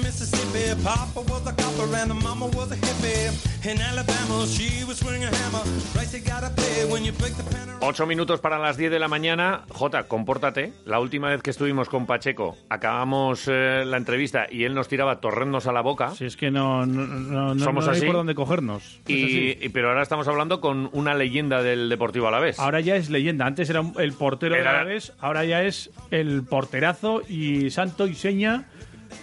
in the state of Mississippi. Papa was a copper and the mama was a hippie. In Alabama, she was swinging a hammer. Price you gotta pay when you break the pen. Ocho minutos para las 10 de la mañana. Jota, compórtate. La última vez que estuvimos con Pacheco, acabamos eh, la entrevista y él nos tiraba torrendos a la boca. Si es que no, no, no, no- Somos no hay así. por dónde cogernos. Y, pero ahora estamos hablando con una leyenda del Deportivo Alavés. Ahora ya es leyenda. Antes era un- el portero Era- Alavés, ahora ya es el porterazo y santo y seña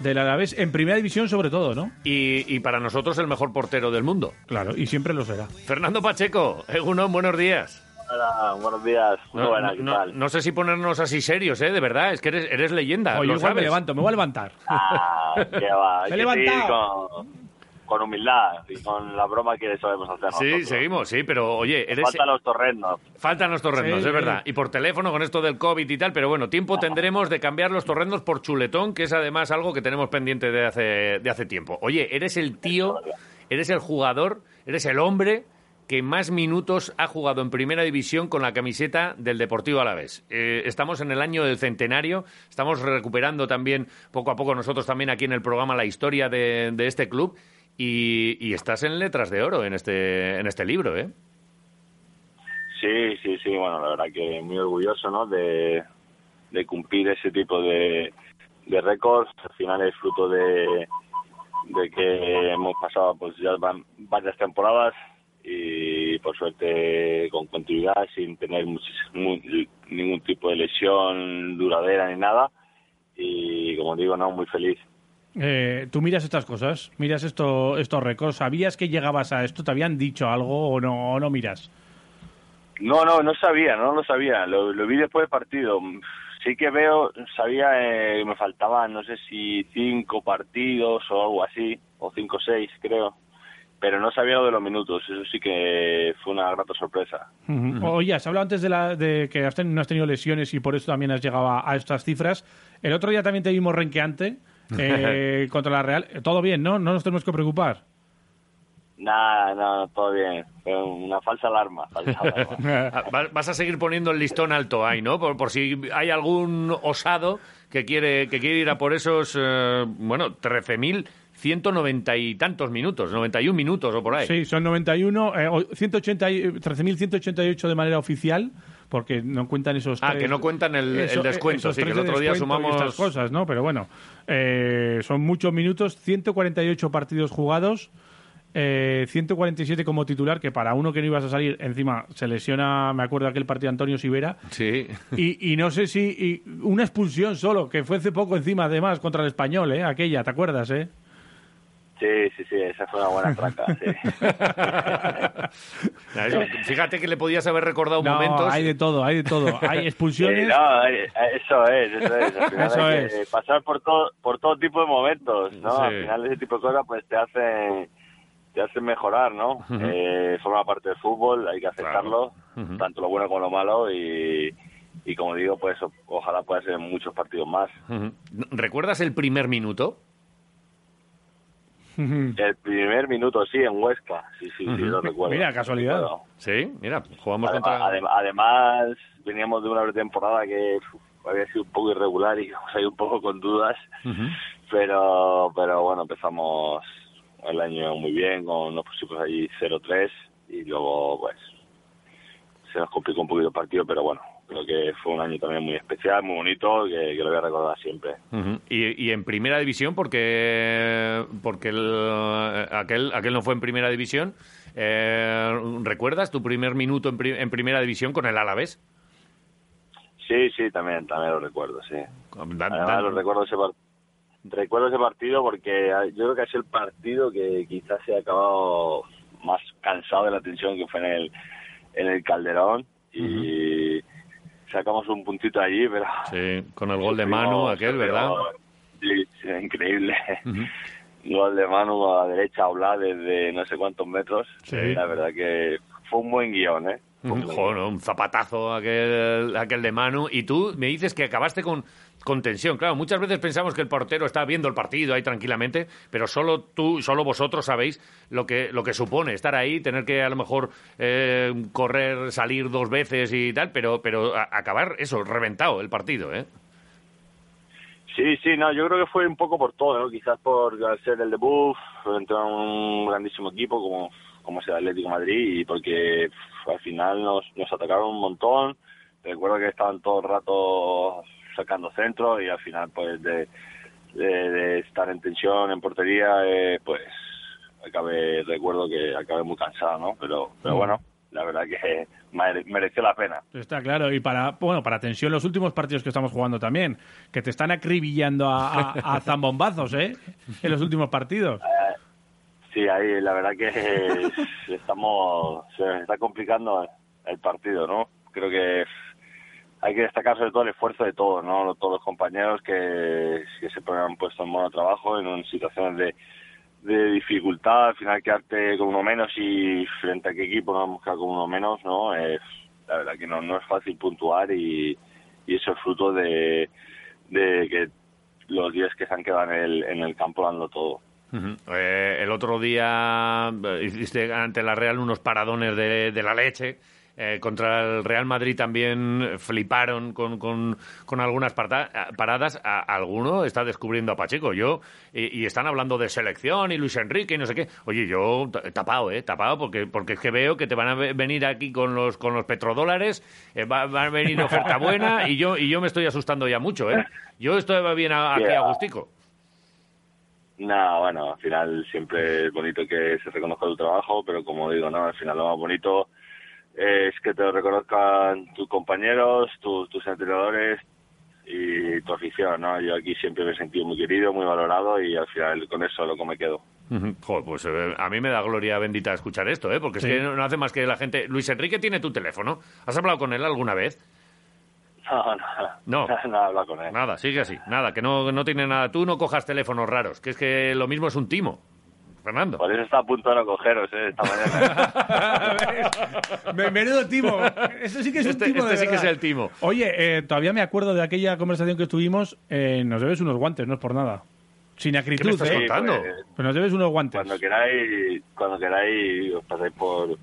del Alavés, en primera división sobre todo, ¿no? Y, y para nosotros el mejor portero del mundo. Claro, y siempre lo será. Fernando Pacheco, Egunon, buenos días. Hola, buenos días. Muy No, buenas, ¿qué no- tal? no sé si ponernos así serios, ¿eh? De verdad, es que eres, eres leyenda. Oye, lo igual me sabes. levanto, me voy a levantar. Ah, qué va. Me he levantado. Con humildad y con la broma que sabemos hacer Sí, nosotros. seguimos, sí, pero oye, eres... Faltan los torrendos. Faltan los torrendos, Sí, es verdad. sí. Y por teléfono con esto del COVID y tal, pero bueno, tiempo tendremos de cambiar los torrendos por chuletón, que es además algo que tenemos pendiente de hace, de hace tiempo. Oye, eres el tío, eres el jugador, eres el hombre que más minutos ha jugado en primera división con la camiseta del Deportivo Alavés. Eh, estamos en el año del centenario, estamos recuperando también poco a poco nosotros también aquí en el programa la historia de, de este club y, y estás en letras de oro en este, en este libro, ¿eh? Sí, sí, sí. Bueno, la verdad que muy orgulloso, ¿no? De, cumplir ese tipo de, de récords. Al final es fruto de, que hemos pasado pues ya van varias temporadas y por suerte con continuidad sin tener muchis- mu- ningún tipo de lesión duradera ni nada y como digo no muy feliz Eh, Tú miras estas cosas, miras esto, estos récords. ¿Sabías que llegabas a esto? ¿Te habían dicho algo o no, o no miras? No, no, no sabía, no lo sabía. Lo, lo vi después del partido. Sí que veo, sabía eh, que me faltaban, no sé si cinco partidos o algo así, o cinco o seis, creo. Pero no sabía lo de los minutos. Eso sí que fue una grata sorpresa. Oye, has hablado antes de, la, de que has ten- no has tenido lesiones y por eso también has llegado a, a estas cifras. El otro día también te vimos renqueante eh, contra la Real. Todo bien, ¿no? No nos tenemos que preocupar. Nada, no, todo bien. Fue una falsa alarma. Falsa alarma. Ah, va- Vas a seguir poniendo el listón alto ahí, ¿no? Por, por si hay algún osado que quiere, que quiere ir a por esos, eh, bueno, 13.190 y tantos minutos, 91 minutos o por ahí. Sí, son 91, eh, o 180 y- 13.188 de manera oficial, porque no cuentan esos Ah, tres- que no cuentan el- el descuento, sí, que el otro día sumamos- estas cosas, ¿no? Pero bueno, eh, son muchos minutos, 148 partidos jugados, eh, 147 como titular, que para uno que no ibas a salir, encima se lesiona, me acuerdo aquel partido de Antonio Sivera, Sí. y, y no sé si y una expulsión solo, que fue hace poco encima además contra el español, ¿eh? Aquella, ¿te acuerdas, eh? Sí, sí, sí, esa fue una buena traca. Sí. Fíjate que le podías haber recordado No, momentos. hay de todo, hay de todo. Hay expulsiones. Sí, no, eh, eso es, eso es. Al final Eso hay que es. pasar por todo, por todo tipo de momentos, ¿no? Sí. Al final ese tipo de cosas pues te hacen, te hacen mejorar, ¿no? Eh, forma parte del fútbol, hay que aceptarlo, tanto lo bueno como lo malo y, y como digo, pues ojalá pueda ser en muchos partidos más. ¿Recuerdas el primer minuto? El primer minuto sí, en Huesca, sí, sí, sí, lo recuerdo. Mira, casualidad. Recuerdo. Sí, mira, jugamos Además, contra... adem- además, veníamos de una pretemporada que había sido un poco irregular y íbamos ahí un poco con dudas, pero pero bueno, empezamos el año muy bien, con nos pusimos allí 0-3 y luego pues se nos complicó un poquito el partido, pero bueno, creo que fue un año también muy especial, muy bonito, que, que lo voy a recordar siempre. Y, y en primera división, porque, porque el- aquel, aquel no fue en primera división. Eh, ¿Recuerdas tu primer minuto en, pri- en primera división con el Alavés? Sí, sí, también, también lo recuerdo, sí. Además, lo recuerdo ese, par- recuerdo ese partido porque ah, yo creo que sido el partido que quizás se ha acabado más cansado de la tensión que fue en el, en el Calderón y sacamos un puntito allí, pero... Sí, con el gol de Manu, aquel, ¿verdad? Sí, sí, increíble. Gol de Manu a la derecha, Oblá, desde no sé cuántos metros. Sí. La verdad que fue un buen guion, ¿eh? Un Joder, un zapatazo aquel, aquel de Manu. Y tú me dices que acabaste con, con tensión. Claro, muchas veces pensamos que el portero está viendo el partido ahí tranquilamente, pero solo tú, solo vosotros sabéis lo que, lo que supone estar ahí, tener que a lo mejor eh, correr, salir dos veces y tal, pero, pero a- acabar eso, reventado el partido, ¿eh? Sí, sí, no, yo creo que fue un poco por todo, ¿no? Quizás por ser el debut, entrar a un grandísimo equipo como, como es el Atlético de Madrid y porque al final nos, nos atacaron un montón. Recuerdo que estaban todo el rato sacando centros y al final, pues, de, de, estar en tensión en portería, eh, pues, acabé, recuerdo que acabé muy cansado, ¿no? Pero, pero mm. bueno, la verdad que mereció la pena. Está claro, y para bueno para tensión los últimos partidos que estamos jugando también, que te están acribillando a, zambombazos, ¿eh? En los últimos partidos. Sí, ahí la verdad que estamos se está complicando el partido, ¿no? Creo que hay que destacar sobre todo el esfuerzo de todos, ¿no? Todos los compañeros que, se han puesto en modo trabajo en situaciones de dificultad, al final quedarte con uno menos y frente a qué equipo nos hemos quedado con uno menos, ¿no? Es, la verdad que no, no es fácil puntuar y, y eso es fruto de, de que los días que se han quedado en el, en el campo dando todo. Eh, el otro día eh, hiciste ante la Real unos paradones de, de la leche eh, contra el Real Madrid también fliparon con, con, con algunas paradas. alguno está descubriendo a Pacheco. Yo, y, están hablando de selección y Luis Enrique y no sé qué. Oye, yo tapado, ¿eh? Tapado porque, porque es que veo que te van a venir aquí con los, con los petrodólares, eh, va, a venir oferta buena y yo, y yo me estoy asustando ya mucho, ¿eh? Yo estoy bien aquí a Agustico. No, bueno, al final siempre es bonito que se reconozca tu trabajo, pero como digo, no, al final lo más bonito es que te lo reconozcan tus compañeros, tus, tus entrenadores y tu afición, ¿no? Yo aquí siempre me he sentido muy querido, muy valorado y al final con eso lo que me quedo. Joder, pues eh, a mí me da gloria bendita escuchar esto, ¿eh? Porque es que no hace más que la gente... Luis Enrique tiene tu teléfono. ¿Has hablado con él alguna vez? No, no, no, nada, con él. Nada, sigue así, nada, que no, no tiene nada. Tú no cojas teléfonos raros, que es que lo mismo es un timo. Fernando. Por eso está a punto de no cogeros, ¿eh? Esta mañana. Menudo timo. Este sí que es un este, timo este sí que es el timo. Oye, eh, todavía me acuerdo de aquella conversación que tuvimos. Eh, nos debes unos guantes, no es por nada. Sin acritud, ¿Qué me estás ¿eh? contando? Pues, nos debes unos guantes. Cuando queráis, cuando queráis os pasáis por,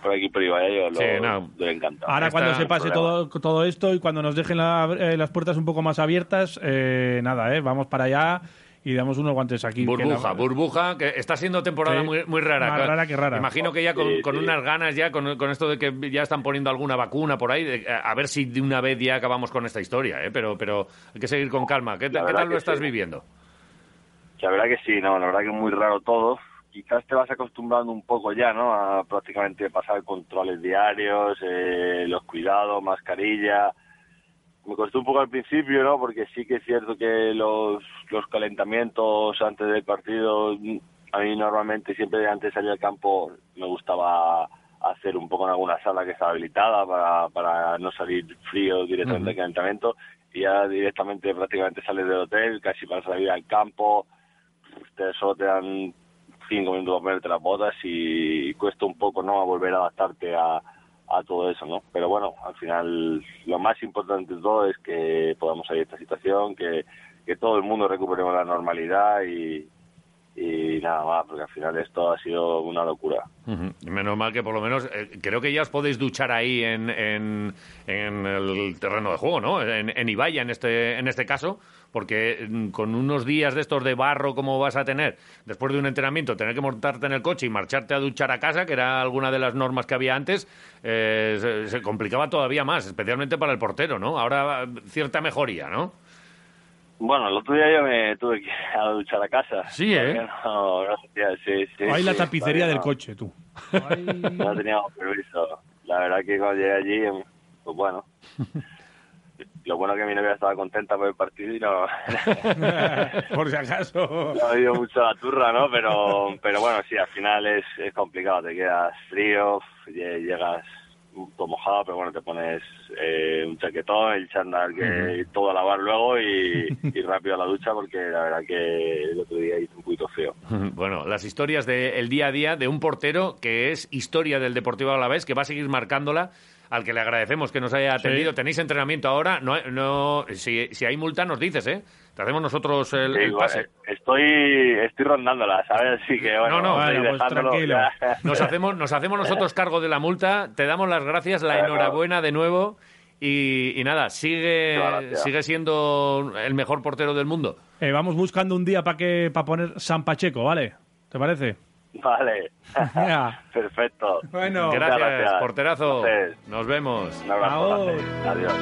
por aquí por Ibai, os lo, lo encantado. Ahora cuando se pase todo, todo esto y cuando nos dejen eh, las puertas un poco más abiertas, eh, nada, eh, vamos para allá y damos unos guantes aquí. Burbuja, burbuja, que está siendo temporada muy, muy rara. Más rara que rara. Imagino que ya con, unas ganas, ya con, esto de que ya están poniendo alguna vacuna por ahí, a ver si de una vez ya acabamos con esta historia, ¿eh? pero, pero hay que seguir con calma. ¿Qué, tal lo estás viviendo? La verdad que sí, no, la verdad que es muy raro todo. Quizás te vas acostumbrando un poco ya, ¿no? A prácticamente pasar controles diarios, eh, los cuidados, mascarilla me costó un poco al principio, ¿no? Porque sí que es cierto que los, los calentamientos antes del partido, a mí normalmente siempre antes de salir al campo me gustaba hacer un poco en alguna sala que estaba habilitada para, para no salir frío directamente del calentamiento y ya directamente prácticamente sales del hotel, casi para salir al campo, te, solo te dan cinco minutos para ponerte las botas y cuesta un poco, ¿no? A volver a adaptarte a a todo eso, ¿no? Pero bueno, al final lo más importante de todo es que podamos salir de esta situación, que, que todo el mundo recuperemos la normalidad y, y nada más, porque al final esto ha sido una locura. Menos mal que por lo menos eh, creo que ya os podéis duchar ahí en, en, el terreno de juego, ¿no? En, en Ibaya en este, en este caso, porque mm, con unos días de estos de barro como vas a tener, después de un entrenamiento, tener que montarte en el coche y marcharte a duchar a casa, que era alguna de las normas que había antes, eh, se, complicaba todavía más, especialmente para el portero, ¿no? Ahora cierta mejoría, ¿no? Bueno, el otro día yo me tuve que ir a duchar a casa. Sí, ¿eh? No, no, sí, sí, Ahí la tapicería del coche, tú. No teníamos permiso. La verdad que cuando llegué allí, pues bueno, lo bueno que mi novia estaba contenta por el partido y no... por si acaso. No ha habido mucho la turra, ¿no? Pero, pero bueno, sí, al final es, es complicado. Te quedas frío, llegas todo mojado, pero bueno, te pones eh, un chaquetón, el chándal, que todo a lavar luego y, rápido a la ducha porque la verdad que el otro día hizo un poquito feo. Bueno, las historias del día a día de un portero que es historia del Deportivo Alavés, que va a seguir marcándola al que le agradecemos que nos haya atendido. Tenéis entrenamiento ahora. No, no, si, si hay multa, nos dices, ¿eh? Te hacemos nosotros el, pase. Eh, estoy, estoy rondándola, ¿sabes? Así que, bueno, no, no, pues tranquilo. Nos hacemos, nos hacemos nosotros cargo de la multa. Te damos las gracias, la enhorabuena de nuevo. Y, nada, sigue, sigue siendo el mejor portero del mundo. Eh, vamos buscando un día para que para poner San Pacheco, ¿vale? ¿Te parece? Vale. Perfecto. Bueno, gracias, porterazo. Nos vemos. Un abrazo. Adiós.